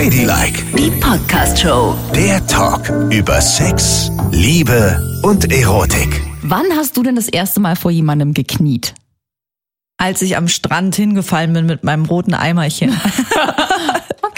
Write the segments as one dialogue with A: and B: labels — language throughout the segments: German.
A: Ladylike,
B: Die Podcast-Show.
A: der Talk über Sex, Liebe und Erotik.
C: Wann hast du denn das erste Mal vor jemandem gekniet?
D: als ich am Strand hingefallen bin mit meinem roten Eimerchen.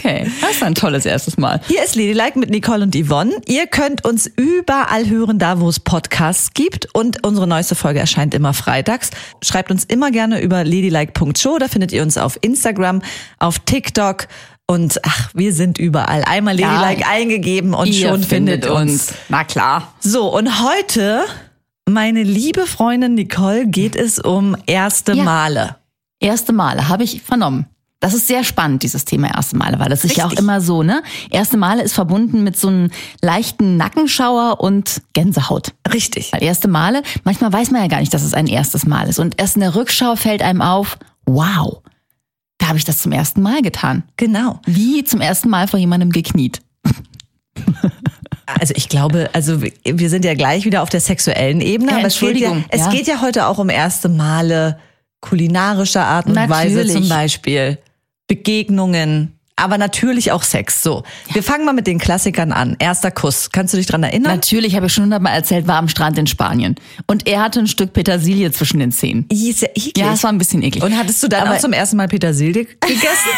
C: Okay, das ist ein tolles erstes Mal.
D: Hier ist Ladylike mit Nicole und Yvonne. Ihr könnt uns überall hören, da wo es Podcasts gibt. Und unsere neueste Folge erscheint immer freitags. Schreibt uns immer gerne über ladylike.show. Da findet ihr uns auf Instagram, auf TikTok. Und ach, wir sind überall. Einmal Ladylike
C: Ja.
D: eingegeben und schon findet uns.
C: Na klar.
D: So, und heute, meine liebe Freundin Nicole, geht es um erste
C: Ja.
D: Male.
C: Erste Male habe ich vernommen. Das ist sehr spannend, dieses Thema erste Male, weil das ist ja auch immer so, ne? Erste Male ist verbunden mit so einem leichten Nackenschauer und Gänsehaut.
D: Richtig.
C: Weil erste Male, manchmal weiß man ja gar nicht, dass es ein erstes Mal ist. Und erst in der Rückschau fällt einem auf, wow, da habe ich das zum ersten Mal getan.
D: Genau.
C: Wie zum ersten Mal vor jemandem gekniet.
D: Also ich glaube, also wir- sind ja gleich wieder auf der sexuellen Ebene,
C: Ja,
D: aber es, geht ja, es
C: ja.
D: geht ja heute auch um erste Male kulinarischer Art und Weise
C: Natürlich.
D: zum Beispiel, Begegnungen, aber natürlich auch Sex. So, wir fangen mal mit den Klassikern an. Erster Kuss. Kannst du dich dran erinnern?
C: Natürlich habe ich schon hundertmal erzählt, war am Strand in Spanien. Und er hatte ein Stück Petersilie zwischen den Zähnen.
D: Ih, Ist ja eklig.
C: Ja, es war ein bisschen eklig.
D: und hattest du dann
C: Aber-
D: auch zum ersten Mal Petersilie gegessen?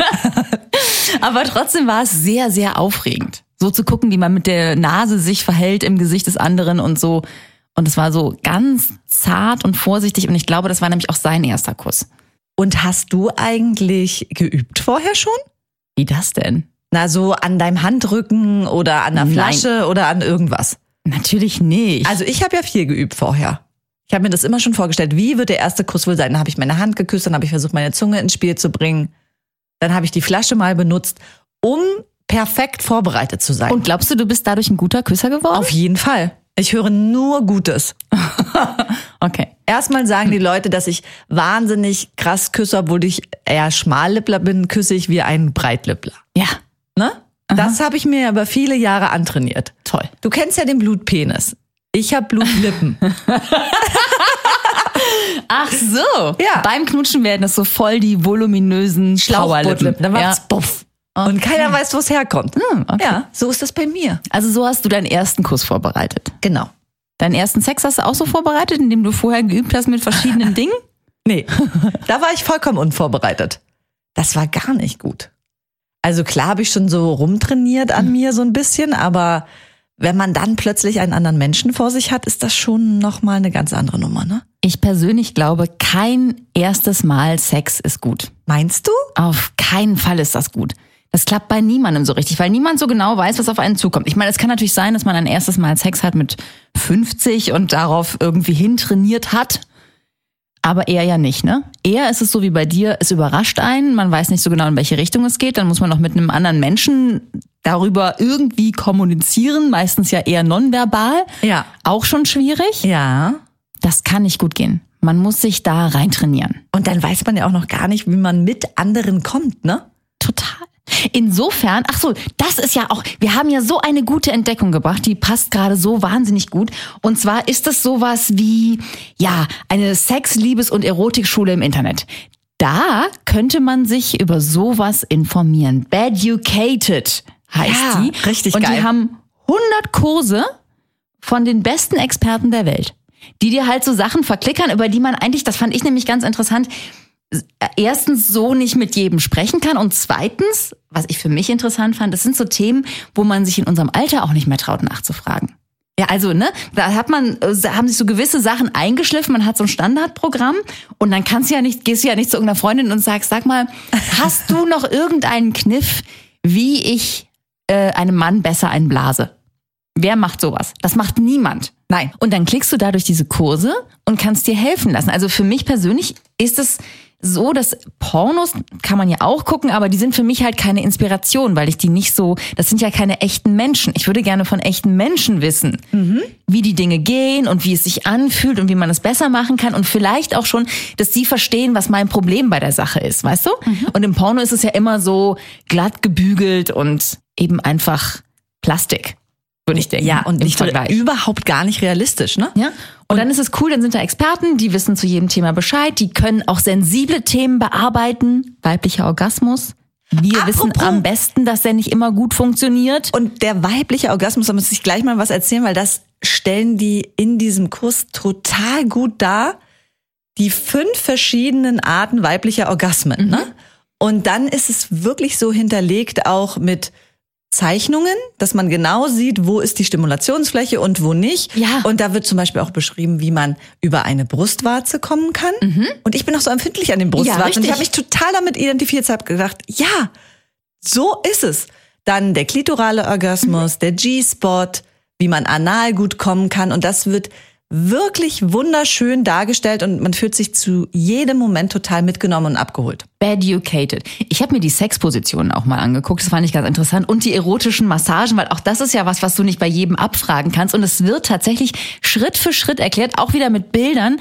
C: Aber trotzdem war es sehr, sehr aufregend. So zu gucken, wie man mit der Nase sich verhält im Gesicht des anderen und so. Und es war so ganz zart und vorsichtig. Und ich glaube, das war nämlich auch sein erster Kuss.
D: und hast du eigentlich geübt vorher schon?
C: Wie das denn?
D: Na, so an deinem Handrücken oder an der. Flasche oder an irgendwas?
C: Natürlich nicht.
D: Also ich habe ja viel geübt vorher. Ich habe mir das immer schon vorgestellt, wie wird der erste Kuss wohl sein? Dann habe ich meine Hand geküsst, dann habe ich versucht, meine Zunge ins Spiel zu bringen. Dann habe ich die Flasche mal benutzt, um perfekt vorbereitet zu sein.
C: und glaubst du, du bist dadurch ein guter Küsser geworden?
D: auf jeden Fall. Ich höre nur Gutes.
C: Okay.
D: Erstmal sagen die Leute, dass ich wahnsinnig krass küsse, obwohl ich eher Schmallippler bin, küsse ich wie ein Breitlippler.
C: Ja,
D: Ne? Das habe ich mir über viele Jahre antrainiert.
C: toll.
D: Du kennst ja den Blutpenis. Ich habe Blutlippen.
C: Ach so.
D: Ja.
C: Beim Knutschen werden das so voll die voluminösen.
D: Schlauchbootlippen. Dann macht's
C: ja.
D: buff. Und keiner weiß, wo es herkommt.
C: Hm, okay.
D: Ja, so ist das bei mir.
C: Also so hast du deinen ersten Kuss vorbereitet.
D: Genau.
C: Deinen ersten Sex hast du auch so vorbereitet, indem du vorher geübt hast mit verschiedenen Dingen?
D: Nee, da war ich vollkommen unvorbereitet. Das war gar nicht gut. Also klar habe ich schon so rumtrainiert an mir so ein bisschen, aber wenn man dann plötzlich einen anderen Menschen vor sich hat, ist das schon nochmal eine ganz andere Nummer, ne?
C: Ich persönlich glaube, kein erstes Mal Sex ist gut.
D: Meinst du?
C: Auf keinen Fall ist das gut. Das klappt bei niemandem so richtig, weil niemand so genau weiß, was auf einen zukommt. Ich meine, es kann natürlich sein, dass man ein erstes Mal Sex hat mit 50 und darauf irgendwie hintrainiert hat. Aber eher ja nicht, ne? Eher ist es so wie bei dir, es überrascht einen, man weiß nicht so genau, in welche Richtung es geht, dann muss man noch mit einem anderen Menschen darüber irgendwie kommunizieren, meistens ja eher nonverbal.
D: Ja.
C: Auch schon schwierig.
D: Ja.
C: Das kann nicht gut gehen. Man muss sich da reintrainieren.
D: Und dann weiß man ja auch noch gar nicht, wie man mit anderen kommt, ne?
C: Total. Insofern, ach so, das ist ja auch, wir haben ja so eine gute Entdeckung gebracht, die passt gerade so wahnsinnig gut. Und zwar ist es sowas wie, ja, eine Sex-, Liebes- und Erotikschule im Internet. Da könnte man sich über sowas informieren. Beducated heißt
D: Ja,
C: die.
D: richtig
C: und
D: geil.
C: die haben 100 Kurse von den besten Experten der Welt, die dir halt so Sachen verklickern, über die man eigentlich, das fand ich nämlich ganz interessant, erstens so nicht mit jedem sprechen kann und zweitens, was ich für mich interessant fand, das sind so Themen, wo man sich in unserem Alter auch nicht mehr traut nachzufragen. Ja, also, ne, da hat man, äh, haben sich so gewisse Sachen eingeschliffen, man hat so ein Standardprogramm und dann kannst du ja nicht, gehst du ja nicht zu irgendeiner Freundin und sagst, sag mal, hast du noch irgendeinen Kniff, wie ich äh, einem Mann besser einen blase? Wer macht sowas? Das macht niemand.
D: Nein.
C: Und dann klickst du da durch diese Kurse und kannst dir helfen lassen. Also für mich persönlich ist es so, dass Pornos kann man ja auch gucken, aber die sind für mich halt keine Inspiration, weil ich die nicht so, das sind ja keine echten Menschen. Ich würde gerne von echten Menschen wissen, wie die Dinge gehen und wie es sich anfühlt und wie man es besser machen kann und vielleicht auch schon, dass sie verstehen, was mein Problem bei der Sache ist, weißt du? Und im Porno ist es ja immer so glatt gebügelt und eben einfach Plastik, würde ich denken.
D: Ja, und nicht überhaupt gar nicht realistisch, ne?
C: Ja. Und, dann ist es cool, dann sind da Experten, die wissen zu jedem Thema Bescheid, die können auch sensible Themen bearbeiten. Weiblicher Orgasmus. Wir wissen
D: Apropos-
C: am besten, dass der nicht immer gut funktioniert.
D: Und der weibliche Orgasmus, da muss ich gleich mal was erzählen, weil das stellen die in diesem Kurs total gut dar. Die fünf verschiedenen Arten weiblicher Orgasmen. Ne? Und dann ist es wirklich so hinterlegt auch mit Zeichnungen, dass man genau sieht, wo ist die Stimulationsfläche und wo nicht.
C: Ja.
D: Und da wird zum Beispiel auch beschrieben, wie man über eine Brustwarze kommen kann. Und ich bin auch so empfindlich an den Brustwarzen. und
C: richtig.
D: ich habe mich total damit identifiziert, habe gedacht, ja, so ist es. Dann der klitorale Orgasmus, der G-Spot, wie man anal gut kommen kann. Und das wird wirklich wunderschön dargestellt und man fühlt sich zu jedem Moment total mitgenommen und abgeholt.
C: Educated. Ich habe mir die Sexpositionen auch mal angeguckt, das fand ich ganz interessant. Und die erotischen Massagen, weil auch das ist ja was, was du nicht bei jedem abfragen kannst. Und es wird tatsächlich Schritt für Schritt erklärt, auch wieder mit Bildern,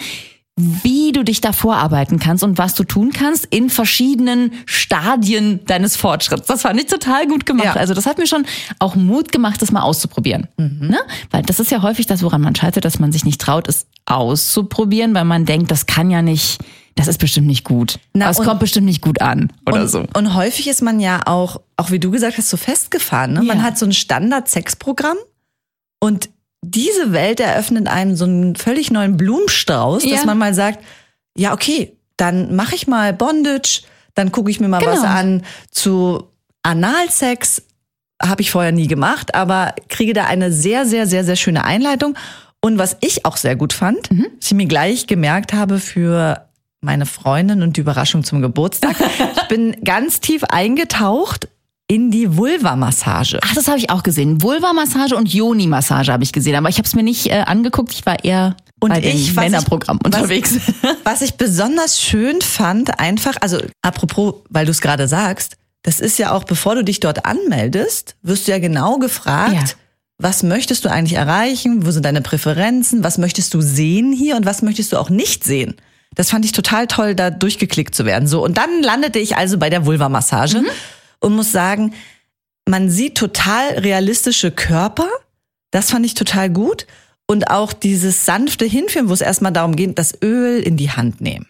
C: wie du dich da vorarbeiten kannst und was du tun kannst in verschiedenen Stadien deines Fortschritts. Das fand ich total gut gemacht.
D: Ja.
C: Also das hat mir schon auch Mut gemacht, das mal auszuprobieren. Ne? Weil das ist ja häufig das, woran man scheitert, dass man sich nicht traut, es auszuprobieren, weil man denkt, das kann ja nicht, das ist bestimmt nicht gut.
D: Na,
C: es kommt bestimmt nicht gut an oder
D: und,
C: so.
D: Und häufig ist man ja auch, auch wie du gesagt hast, so festgefahren. Ne? Man
C: Ja.
D: hat so ein Standard-Sexprogramm und diese Welt eröffnet einem so einen völlig neuen Blumenstrauß,
C: Ja.
D: dass man mal sagt, ja, okay, dann mache ich mal Bondage, dann gucke ich mir mal
C: Genau.
D: was an zu Analsex. Habe ich vorher nie gemacht, aber kriege da eine sehr, sehr, sehr, sehr schöne Einleitung. Und was ich auch sehr gut fand,
C: Mhm.
D: was ich mir gleich gemerkt habe für meine Freundin und die Überraschung zum Geburtstag. ich bin ganz tief eingetaucht in die Vulva-Massage.
C: Ach, das habe ich auch gesehen. Vulva-Massage und Yoni-Massage habe ich gesehen, aber ich habe es mir nicht äh, angeguckt. Ich war eher
D: Und
C: bei
D: ich,
C: dem
D: was
C: Männerprogramm
D: was-
C: unterwegs.
D: Was ich besonders schön fand, einfach, also apropos, weil du es gerade sagst, das ist ja auch, bevor du dich dort anmeldest, wirst du ja genau gefragt,
C: Ja.
D: was möchtest du eigentlich erreichen, wo sind deine Präferenzen, was möchtest du sehen hier und was möchtest du auch nicht sehen. Das fand ich total toll, da durchgeklickt zu werden. So und dann landete ich also bei der Vulva-Massage und muss sagen, man sieht total realistische Körper. Das fand ich total gut. Und auch dieses sanfte Hinführen, wo es erstmal darum geht, das Öl in die Hand nehmen.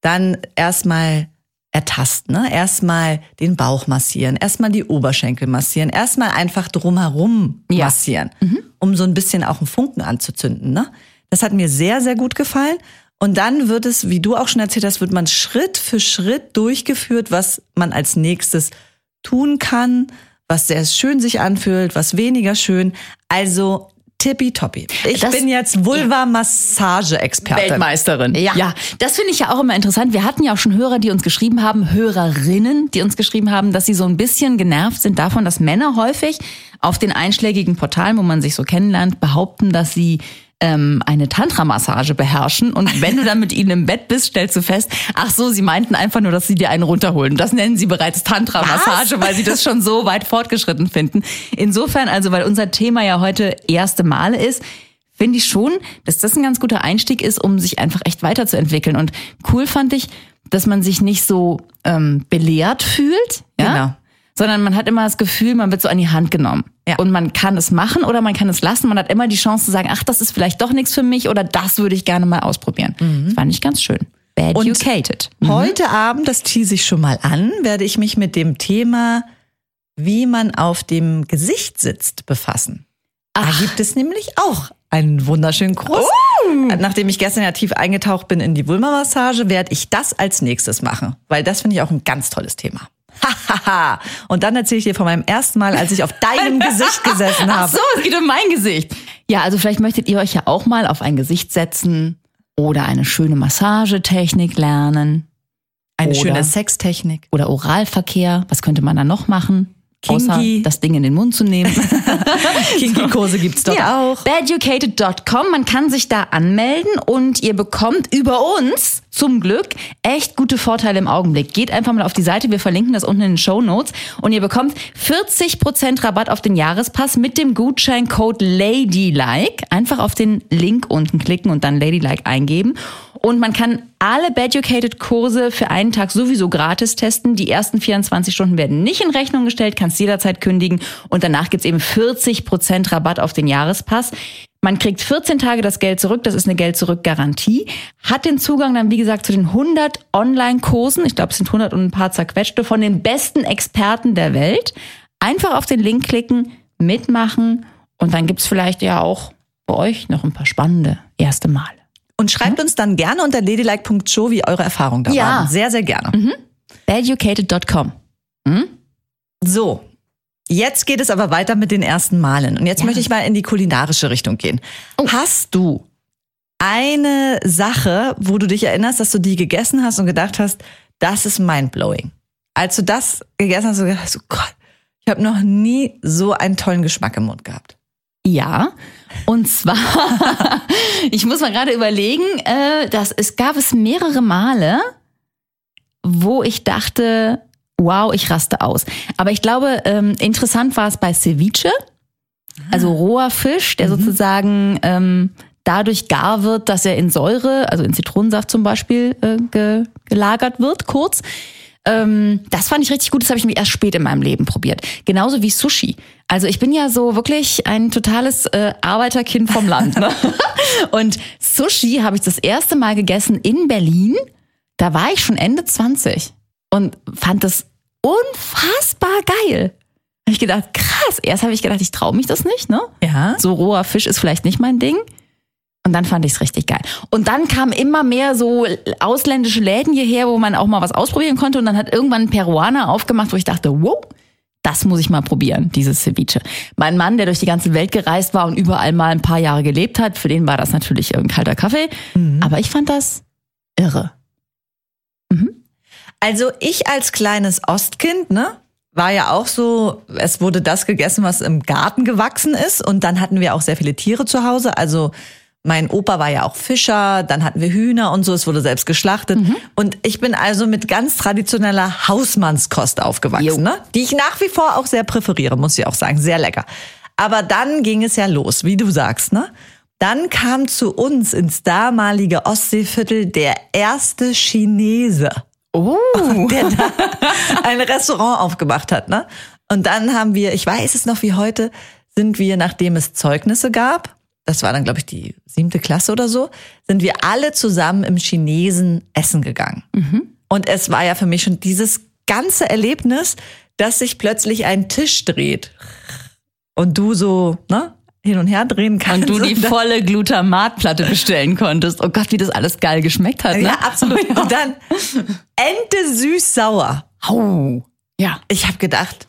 D: Dann erstmal ertasten, ne? erstmal den Bauch massieren, erstmal die Oberschenkel massieren, erstmal einfach drumherum
C: Ja.
D: massieren, um so ein bisschen auch einen Funken anzuzünden. Ne? Das hat mir sehr, sehr gut gefallen. Und dann wird es, wie du auch schon erzählt hast, wird man Schritt für Schritt durchgeführt, was man als nächstes tun kann, was sehr schön sich anfühlt, was weniger schön. Also tippitoppi. Ich
C: Das-
D: bin jetzt Vulva-Massage-Expertin.
C: Weltmeisterin.
D: Ja.
C: ja, das finde ich ja auch immer interessant. Wir hatten ja auch schon Hörer, die uns geschrieben haben, Hörerinnen, die uns geschrieben haben, dass sie so ein bisschen genervt sind davon, dass Männer häufig auf den einschlägigen Portalen, wo man sich so kennenlernt, behaupten, dass sie ähm, eine Tantra-Massage beherrschen. Und wenn du dann mit ihnen im Bett bist, stellst du fest, ach so, sie meinten einfach nur, dass sie dir einen runterholen. Das nennen sie bereits Tantra-Massage, weil sie das schon so weit fortgeschritten finden. Insofern, also weil unser Thema ja heute erste Male ist, finde ich schon, dass das ein ganz guter Einstieg ist, um sich einfach echt weiterzuentwickeln. Und cool fand ich, dass man sich nicht so ähm, belehrt fühlt, ja?
D: Genau.
C: Sondern man hat immer das Gefühl, man wird so an die Hand genommen.
D: Ja.
C: Und man kann es machen oder man kann es lassen. Man hat immer die Chance zu sagen, ach, das ist vielleicht doch nichts für mich oder das würde ich gerne mal ausprobieren. Das fand ich ganz schön.
D: Und
C: Educated.
D: Heute Abend, das tease ich schon mal an, werde ich mich mit dem Thema, wie man auf dem Gesicht sitzt, befassen. Da gibt es nämlich auch einen wunderschönen Kurs. Nachdem ich gestern ja tief eingetaucht bin in die Vulva-Massage, werde ich das als nächstes machen, weil das finde ich auch ein ganz tolles Thema. Hahaha. Und dann erzähle ich dir von meinem ersten Mal, als ich auf deinem Gesicht gesessen
C: Ach
D: habe.
C: so, es geht um mein Gesicht. Ja, also vielleicht möchtet ihr euch ja auch mal auf ein Gesicht setzen oder eine schöne Massagetechnik lernen
D: Eine
C: Oder-
D: schöne Sextechnik.
C: oder Oralverkehr. Was könnte man da noch machen? Außer
D: Kinky.
C: das Ding in den Mund zu nehmen.
D: Kinky-Kurse gibt's dort auch.
C: Beducated.com, man kann sich da anmelden und ihr bekommt über uns zum Glück echt gute Vorteile im Augenblick. Geht einfach mal auf die Seite, wir verlinken das unten in den Show Notes und ihr bekommt 40% Rabatt auf den Jahrespass mit dem Gutscheincode LADYLIKE. Einfach auf den Link unten klicken und dann LADYLIKE eingeben. Und man kann alle Beducated-Kurse für einen Tag sowieso gratis testen. Die ersten 24 Stunden werden nicht in Rechnung gestellt, kannst jederzeit kündigen. Und danach gibt's eben 40% Rabatt auf den Jahrespass. Man kriegt 14 Tage das Geld zurück, das ist eine Geld-Zurück-Garantie. Hat den Zugang dann, wie gesagt, zu den 100 Online-Kursen, ich glaube, es sind 100 und ein paar zerquetschte, von den besten Experten der Welt. Einfach auf den Link klicken, mitmachen und dann gibt's vielleicht ja auch bei euch noch ein paar spannende erste Male.
D: Und schreibt uns dann gerne unter ladylike.show, wie eure Erfahrungen da
C: Ja.
D: waren. Sehr, sehr gerne.
C: Educated.com.
D: So, jetzt geht es aber weiter mit den ersten Malen. Und jetzt möchte ich mal in die kulinarische Richtung gehen. Hast du eine Sache, wo du dich erinnerst, dass du die gegessen hast und gedacht hast, das ist mindblowing? Als du das gegessen hast, hast du gedacht, so Gott, ich habe noch nie so einen tollen Geschmack im Mund gehabt.
C: Ja, und zwar, ich muss mal gerade überlegen, äh, dass es gab es mehrere Male, wo ich dachte, wow, ich raste aus. Aber ich glaube, ähm, interessant war es bei Ceviche, also roher Fisch, der sozusagen ähm, dadurch gar wird, dass er in Säure, also in Zitronensaft zum Beispiel, äh, ge gelagert wird, kurz. Ähm, das fand ich richtig gut, das habe ich mir erst spät in meinem Leben probiert. Genauso wie Sushi. Also ich bin ja so wirklich ein totales äh, Arbeiterkind vom Land. Ne? Und Sushi habe ich das erste Mal gegessen in Berlin. Da war ich schon Ende 20 und fand das unfassbar geil. Hab ich gedacht, krass. Erst habe ich gedacht, ich traue mich das nicht, ne?
D: Ja.
C: So roher Fisch ist vielleicht nicht mein Ding. Und dann fand ich es richtig geil. Und dann kamen immer mehr so ausländische Läden hierher, wo man auch mal was ausprobieren konnte. Und dann hat irgendwann ein Peruaner aufgemacht, wo ich dachte, wow, das muss ich mal probieren, dieses Ceviche. Mein Mann, der durch die ganze Welt gereist war und überall mal ein paar Jahre gelebt hat, für den war das natürlich irgendein kalter Kaffee. Aber ich fand das irre.
D: Also ich als kleines Ostkind, ne, war ja auch so, es wurde das gegessen, was im Garten gewachsen ist. Und dann hatten wir auch sehr viele Tiere zu Hause. Also mein Opa war ja auch Fischer, dann hatten wir Hühner und so, es wurde selbst geschlachtet. Und ich bin also mit ganz traditioneller Hausmannskost aufgewachsen, ne? die ich nach wie vor auch sehr präferiere, muss ich auch sagen. Sehr lecker. Aber dann ging es ja los, wie du sagst, ne? Dann kam zu uns ins damalige Ostseeviertel der erste Chinese
C: Oh.
D: der da ein Restaurant aufgemacht hat, ne? Und dann haben wir, ich weiß es noch wie heute, sind wir, nachdem es Zeugnisse gab, das war dann, glaube ich, die siebte Klasse oder so, sind wir alle zusammen im Chinesen essen gegangen. Und es war ja für mich schon dieses ganze Erlebnis, dass sich plötzlich ein Tisch dreht und du so, ne? hin und her drehen kannst.
C: Und du die volle Glutamatplatte bestellen konntest. Oh Gott, wie das alles geil geschmeckt hat. Ne?
D: Ja, absolut. Und dann Ente süß-sauer.
C: Au. Ja.
D: Ich habe gedacht,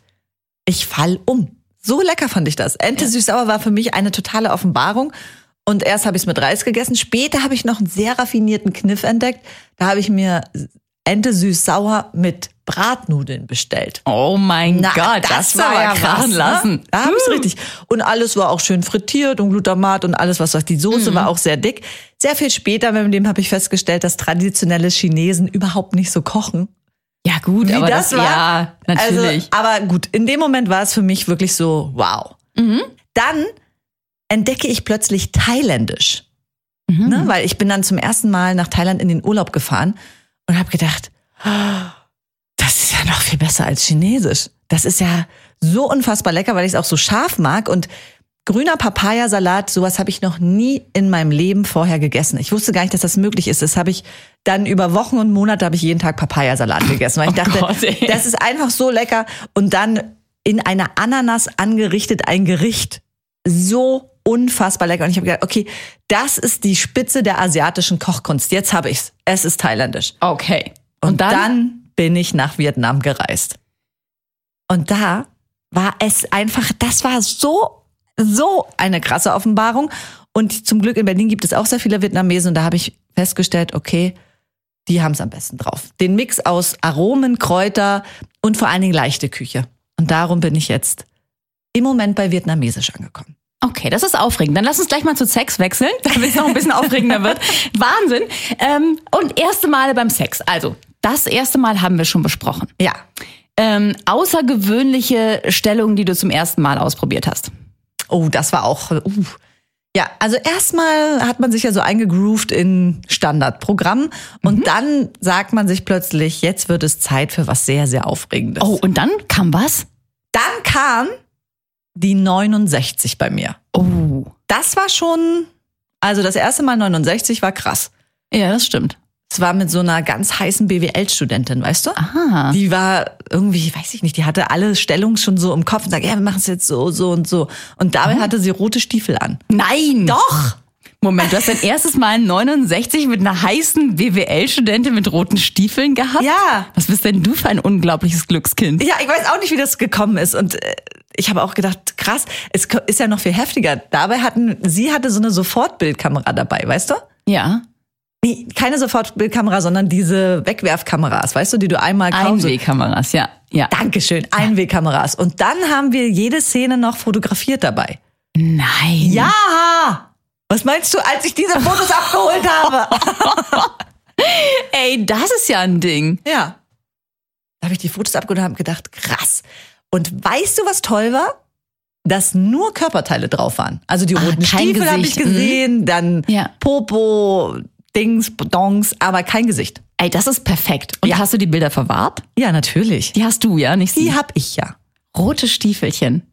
D: ich fall um. So lecker fand ich das. Ente süß-sauer war für mich eine totale Offenbarung. Und erst habe ich es mit Reis gegessen. Später habe ich noch einen sehr raffinierten Kniff entdeckt. Da habe ich mir Ente süß-sauer mit Bratnudeln bestellt.
C: Oh mein
D: Na,
C: Gott, das, war
D: war
C: ja krachen
D: ne?
C: lassen.
D: Da habe ich richtig. Und alles war auch schön frittiert und Glutamat und alles, was sagt. Die Soße
C: Mhm.
D: war auch sehr dick. Sehr viel später meinem Leben habe ich festgestellt, dass traditionelle Chinesen überhaupt nicht so kochen.
C: Ja gut,
D: wie
C: aber
D: das,
C: das,
D: war.
C: ja, natürlich.
D: Also, aber gut, in dem Moment war es für mich wirklich so, wow.
C: Mhm.
D: Dann entdecke ich plötzlich Thailändisch.
C: Mhm.
D: Ne? Weil ich bin dann zum ersten Mal nach Thailand in den Urlaub gefahren und habe gedacht, "Ah, das ist ja noch viel besser als Chinesisch. Das ist ja so unfassbar lecker, weil ich es auch so scharf mag und grüner Papayasalat, sowas habe ich noch nie in meinem Leben vorher gegessen. Ich wusste gar nicht, dass das möglich ist. Das habe ich dann über Wochen und Monate habe ich jeden Tag Papayasalat gegessen, weil ich
C: Oh
D: dachte,
C: Gott,
D: das ist einfach so lecker und dann in einer Ananas angerichtet ein Gericht. So unfassbar lecker und ich habe gedacht, okay, das ist die Spitze der asiatischen Kochkunst. Jetzt habe ich's. Es ist thailändisch.
C: Okay.
D: Und, dann? bin ich nach Vietnam gereist. Und da war es einfach, das war so, so eine krasse Offenbarung. Und zum Glück in Berlin gibt es auch sehr viele Vietnamesen und da habe ich festgestellt, okay, die haben es am besten drauf. Den Mix aus Aromen, Kräuter und vor allen Dingen leichte Küche. Und darum bin ich jetzt im Moment bei Vietnamesisch angekommen.
C: Okay, das ist aufregend. Dann lass uns gleich mal zu Sex wechseln, damit es noch ein bisschen aufregender wird. Wahnsinn. Ähm, und erste Male beim Sex. Also, das erste Mal haben wir schon besprochen.
D: Ja,
C: Ähm, außergewöhnliche Stellungen, die du zum ersten Mal ausprobiert hast.
D: Oh, das war auch. Uh. Ja, also erstmal hat man sich ja so eingegroovt in Standardprogramm und dann sagt man sich plötzlich, jetzt wird es Zeit für was sehr, sehr Aufregendes.
C: Oh, und dann kam was?
D: Dann kam die 69 bei mir.
C: Oh.
D: das war schon, also das erste Mal 69 war krass.
C: Ja, das stimmt.
D: Es war mit so einer ganz heißen BWL-Studentin, weißt du?
C: Aha.
D: Die war irgendwie, weiß ich nicht, die hatte alle Stellungen schon so im Kopf und sagt, ja, wir machen es jetzt so, so und so. Und dabei hatte sie rote Stiefel an.
C: Nein!
D: Doch!
C: Moment, du hast dein erstes Mal 69 mit einer heißen BWL-Studentin mit roten Stiefeln gehabt?
D: Ja.
C: Was bist denn du für ein unglaubliches Glückskind?
D: Ja, ich weiß auch nicht, wie das gekommen ist. Und äh, ich habe auch gedacht, krass, es ist ja noch viel heftiger. Dabei hatten, sie hatte so eine Sofortbildkamera dabei, weißt du?
C: Ja.
D: Nee, keine Sofortbildkamera, sondern diese Wegwerfkameras, weißt du, die du einmal kaum so
C: Einwegkameras, ja. Ja.
D: Dankeschön, Einwegkameras. Und dann haben wir jede Szene noch fotografiert dabei.
C: Nein.
D: Ja! Was meinst du, als ich diese Fotos abgeholt habe?
C: Ey, das ist ja ein Ding.
D: Ja. Da habe ich die Fotos abgeholt und habe gedacht, krass. Und weißt du, was toll war? Dass nur Körperteile drauf waren. Also die
C: Ah,
D: roten
C: kein
D: Stiefel habe ich
C: mhm.
D: gesehen, dann
C: Ja.
D: Popo, Dings, Dongs, aber kein Gesicht.
C: Ey, das ist perfekt. Und
D: Ja.
C: hast du die Bilder verwahrt?
D: Ja, natürlich.
C: Die hast du, ja, nicht sie.
D: Die hab ich ja.
C: Rote Stiefelchen.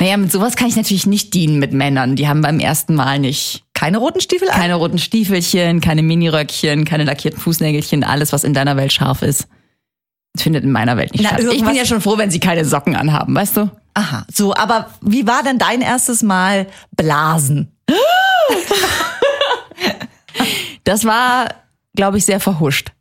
C: Naja, mit sowas kann ich natürlich nicht dienen mit Männern. Die haben beim ersten Mal nicht
D: Keine roten Stiefel an?
C: keine roten Stiefelchen, keine Miniröckchen, keine lackierten Fußnägelchen, alles, was in deiner Welt scharf ist. Das findet in meiner Welt nicht
D: Na,
C: statt. Ich bin ja schon froh, wenn sie keine Socken anhaben, weißt du?
D: Aha. So, aber wie war denn dein erstes Mal Blasen?
C: Das war, glaube ich, sehr verhuscht.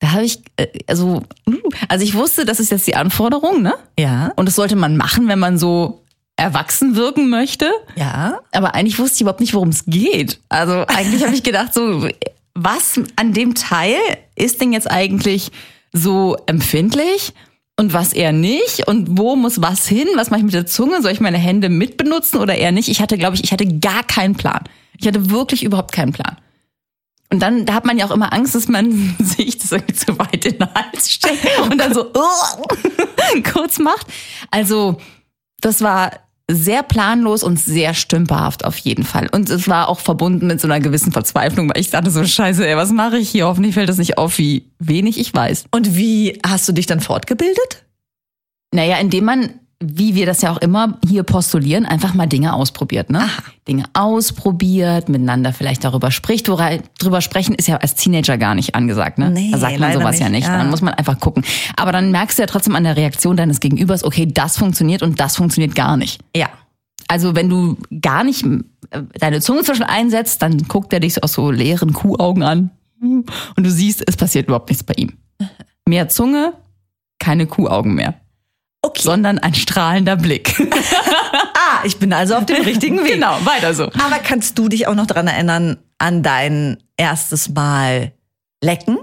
C: Da habe ich, äh, also, mm, also ich wusste, das ist jetzt die Anforderung, ne?
D: Ja.
C: Und das sollte man machen, wenn man so erwachsen wirken möchte.
D: Ja.
C: Aber eigentlich wusste ich überhaupt nicht, worum es geht. Also eigentlich habe ich gedacht, so, was an dem Teil ist denn jetzt eigentlich so empfindlich und was eher nicht? Und wo muss was hin? Was mache ich mit der Zunge? Soll ich meine Hände mitbenutzen oder eher nicht? Ich hatte, glaube ich, ich hatte gar keinen Plan. Ich hatte wirklich überhaupt keinen Plan. Und dann, da hat man ja auch immer Angst, dass man sich das irgendwie zu weit in den Hals steckt und dann so kurz macht. Also, das war sehr planlos und sehr stümperhaft auf jeden Fall. Und es war auch verbunden mit so einer gewissen Verzweiflung, weil ich dachte so, scheiße, ey, was mache ich hier? Hoffentlich fällt das nicht auf, wie wenig ich weiß.
D: Und wie hast du dich dann fortgebildet?
C: Naja, indem man, wie wir das ja auch immer hier postulieren, einfach mal Dinge ausprobiert, ne? Dinge ausprobiert, miteinander vielleicht darüber spricht. Wora- Drüber sprechen ist ja als Teenager gar nicht angesagt, ne?
D: Nee,
C: da sagt man sowas ja
D: nicht,
C: nicht.
D: ja.
C: Dann muss man einfach gucken. Aber dann merkst du ja trotzdem an der Reaktion deines Gegenübers, okay, das funktioniert und das funktioniert gar nicht.
D: Ja.
C: Also wenn du gar nicht äh, deine Zunge zwischen einsetzt, dann guckt er dich aus so leeren Kuhaugen an und du siehst, es passiert überhaupt nichts bei ihm. Mehr Zunge, keine Kuhaugen mehr,
D: Okay.
C: sondern ein strahlender Blick.
D: ah, ich bin also auf dem richtigen Weg.
C: genau, weiter so.
D: Aber kannst du dich auch noch dran erinnern an dein erstes Mal lecken?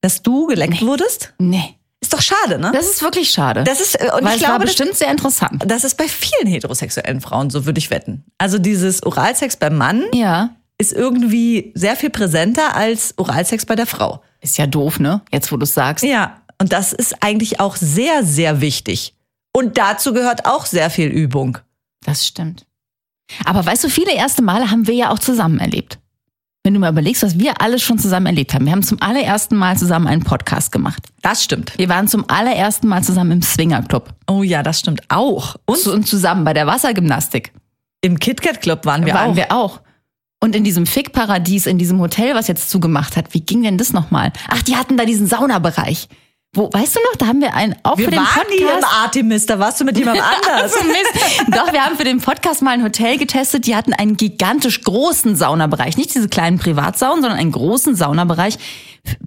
D: Dass du geleckt wurdest?
C: Nee,
D: Ist doch schade, ne?
C: das ist wirklich schade.
D: Das ist, äh, und
C: Weil
D: ich
C: es war
D: glaube, das,
C: bestimmt sehr interessant.
D: das ist bei vielen heterosexuellen Frauen so, würde ich wetten. Also dieses Oralsex beim Mann
C: Ja.
D: ist irgendwie sehr viel präsenter als Oralsex bei der Frau.
C: Ist ja doof, ne? Jetzt, wo du es sagst.
D: Ja, und das ist eigentlich auch sehr, sehr wichtig. Und dazu gehört auch sehr viel Übung.
C: Das stimmt. Aber weißt du, viele erste Male haben wir ja auch zusammen erlebt. Wenn du mal überlegst, was wir alles schon zusammen erlebt haben. Wir haben zum allerersten Mal zusammen einen Podcast gemacht.
D: Das stimmt.
C: Wir waren zum allerersten Mal zusammen im Swingerclub.
D: Oh ja, das stimmt auch. Und
C: Und, zusammen bei der Wassergymnastik
D: im KitKat Club waren wir
C: waren
D: auch.
C: wir auch. Und in diesem Fickparadies, in diesem Hotel, was jetzt zugemacht hat, wie ging denn das nochmal? Ach, die hatten da diesen Saunabereich. Wo, weißt du noch, da haben wir einen, auch
D: wir
C: für den
D: waren
C: Podcast.
D: nie im Artemis, da warst du mit jemandem anders.
C: Mist. Doch, wir haben für den Podcast mal ein Hotel getestet. Die hatten einen gigantisch großen Saunabereich. Nicht diese kleinen Privatsaunen, sondern einen großen Saunabereich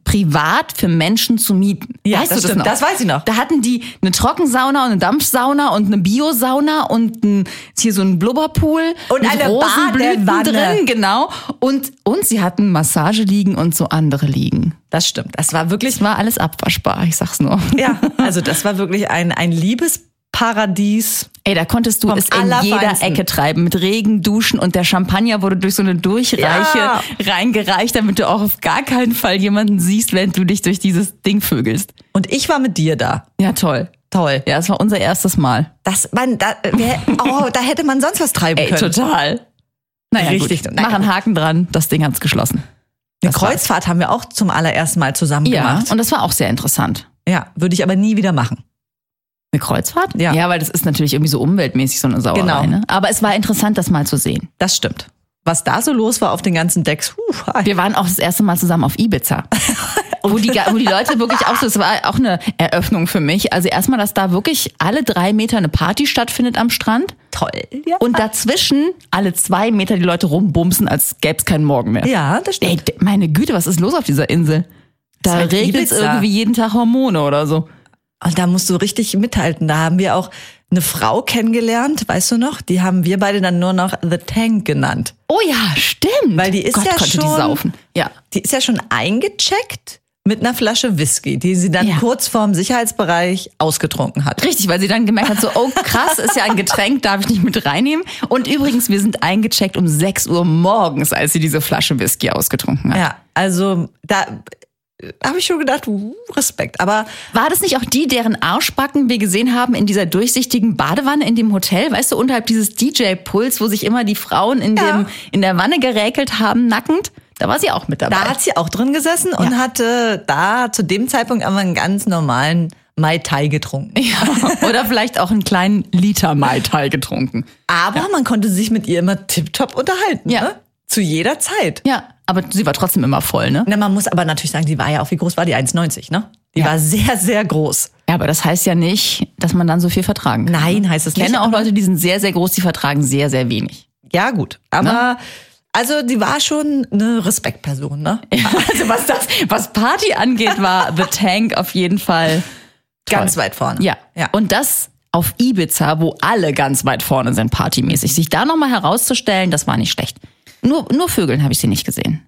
C: privat für Menschen zu mieten.
D: Ja,
C: weißt
D: das
C: du das
D: stimmt.
C: noch?
D: Das weiß ich noch.
C: Da hatten die eine Trockensauna und eine Dampfsauna und eine Biosauna und ein, hier so ein Blubberpool.
D: Und
C: mit
D: eine
C: Rosenblüten drin, genau. Und, und sie hatten Massageliegen und so andere Liegen.
D: Das stimmt. Das war wirklich,
C: Es war alles abwaschbar, ich sag's nur.
D: ja, also das war wirklich ein, ein Liebesparadies.
C: Ey, da konntest du es in jeder. Ecke treiben, mit Regen, Duschen und der Champagner wurde durch so eine Durchreiche
D: Ja.
C: reingereicht, damit du auch auf gar keinen Fall jemanden siehst, wenn du dich durch dieses Ding vögelst.
D: Und ich war mit dir da.
C: Ja, toll.
D: Toll.
C: Ja, es war unser erstes Mal.
D: Das, man, da, wer, oh, da hätte man sonst was treiben
C: Ey,
D: können.
C: total. Naja,
D: Richtig.
C: Gut. Mach einen Haken dran, das Ding hat's geschlossen.
D: Eine
C: Das war's.
D: Kreuzfahrt haben wir auch zum allerersten Mal zusammen
C: Ja,
D: gemacht.
C: und das war auch sehr interessant.
D: Ja, würde ich aber nie wieder machen.
C: Eine Kreuzfahrt?
D: Ja.
C: Ja, weil das ist natürlich irgendwie so umweltmäßig so eine Sauerei.
D: Genau.
C: Ne? Aber es war interessant, das mal zu sehen.
D: Das stimmt. Was da so los war auf den ganzen Decks, huh,
C: Wir waren auch das erste Mal zusammen auf Ibiza. wo, die, wo die Leute wirklich auch so, es war auch eine Eröffnung für mich. Also erstmal, dass da wirklich alle drei Meter eine Party stattfindet am Strand.
D: toll. Ja,
C: Und dazwischen alle zwei Meter die Leute rumbumsen, als gäbe es keinen Morgen mehr.
D: ja das
C: Ey,
D: stimmt.
C: d- meine Güte, was ist los auf dieser Insel? Da
D: halt
C: regnet es irgendwie jeden Tag Hormone oder so.
D: Und da musst du richtig mithalten. Da haben wir auch eine Frau kennengelernt, weißt du noch? Die haben wir beide dann nur noch The Tank genannt.
C: Oh ja, stimmt.
D: Weil die ist
C: Gott,
D: ja schon-
C: die saufen. Ja.
D: Die ist ja schon eingecheckt mit einer Flasche Whisky, die sie dann
C: Ja.
D: kurz vorm Sicherheitsbereich ausgetrunken hat.
C: Richtig, weil sie dann gemerkt hat, so, oh krass, ist ja ein Getränk, darf ich nicht mit reinnehmen. Und übrigens, wir sind eingecheckt um 6 Uhr morgens, als sie diese Flasche Whisky ausgetrunken hat.
D: Ja, also da habe ich schon gedacht, uh, Respekt. Aber
C: War das nicht auch die, deren Arschbacken wir gesehen haben in dieser durchsichtigen Badewanne in dem Hotel? Weißt du, unterhalb dieses DJ-Puls, wo sich immer die Frauen in,
D: Ja.
C: dem, in der Wanne geräkelt haben, nackend? Da war sie auch mit dabei.
D: da hat sie auch drin gesessen und
C: Ja.
D: hatte da zu dem Zeitpunkt aber einen ganz normalen Mai Tai getrunken.
C: Ja, oder vielleicht auch einen kleinen Liter Mai Tai getrunken.
D: Aber man konnte sich mit ihr immer tiptop unterhalten.
C: Ja.
D: Ne? Zu jeder Zeit.
C: Ja, aber sie war trotzdem immer voll, ne?
D: Na, man muss aber natürlich sagen, die war ja auch, wie groß war die? 1,90, ne? Die
C: Ja.
D: war sehr, sehr groß.
C: Ja, aber das heißt ja nicht, dass man dann so viel vertragen kann.
D: Nein, heißt es
C: Ich kenne
D: nicht.
C: auch Leute, die sind sehr, sehr groß, die vertragen sehr, sehr wenig.
D: Ja, gut. Aber, also, die war schon eine Respektperson, ne?
C: Also was das, was Party angeht, war The Tank auf jeden Fall
D: Ganz weit vorne.
C: Ja.
D: Ja.
C: Und das auf Ibiza, wo alle ganz weit vorne sind, partymäßig. Sich da nochmal herauszustellen, das war nicht schlecht. Nur, nur Vögeln habe ich sie nicht gesehen.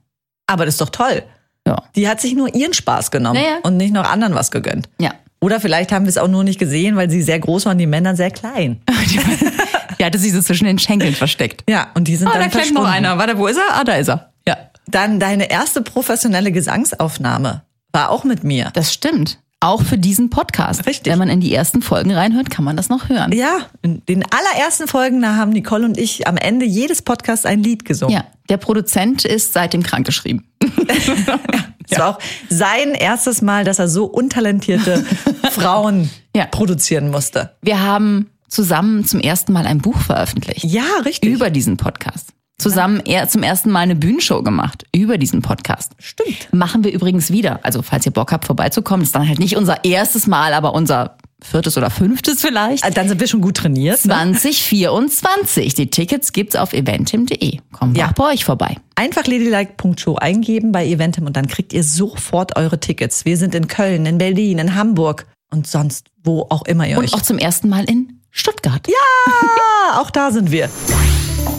D: Aber das ist doch toll.
C: Ja.
D: Die hat sich nur ihren Spaß genommen
C: Ja, ja.
D: und nicht noch anderen was gegönnt.
C: Ja.
D: Oder vielleicht haben wir es auch nur nicht gesehen, weil sie sehr groß waren, die Männer sehr klein.
C: Die hatte sie so zwischen den Schenkeln versteckt.
D: Ja, und die sind
C: Ah,
D: dann
C: da klemmt noch einer. Warte, wo ist er? Ah, da ist er. Ja.
D: Dann deine erste professionelle Gesangsaufnahme war auch mit mir.
C: Das stimmt. Auch für diesen Podcast.
D: Richtig.
C: Wenn man in die ersten Folgen reinhört, kann man das noch hören.
D: Ja, in den allerersten Folgen, da haben Nicole und ich am Ende jedes Podcasts ein Lied gesungen.
C: Ja, der Produzent ist seitdem krankgeschrieben.
D: Es war auch sein erstes Mal, dass er so untalentierte Frauen
C: Ja.
D: produzieren musste.
C: Wir haben zusammen zum ersten Mal ein Buch veröffentlicht.
D: Ja, richtig.
C: Über diesen Podcast. Zusammen eher zum ersten Mal eine Bühnenshow gemacht. Über diesen Podcast.
D: Stimmt.
C: Machen wir übrigens wieder. Also, falls ihr Bock habt, vorbeizukommen, ist dann halt nicht unser erstes Mal, aber unser viertes oder fünftes vielleicht.
D: Äh, Dann sind wir schon gut trainiert. Ne?
C: 2024. Die Tickets gibt's auf eventim.de. Kommen wir
D: Ja.
C: auch bei euch vorbei.
D: Einfach ladylike.show eingeben bei Eventim und dann kriegt ihr sofort eure Tickets. Wir sind in Köln, in Berlin, in Hamburg und sonst wo auch immer ihr euch.
C: Und auch zum ersten Mal in Stuttgart.
D: ja, auch da sind wir.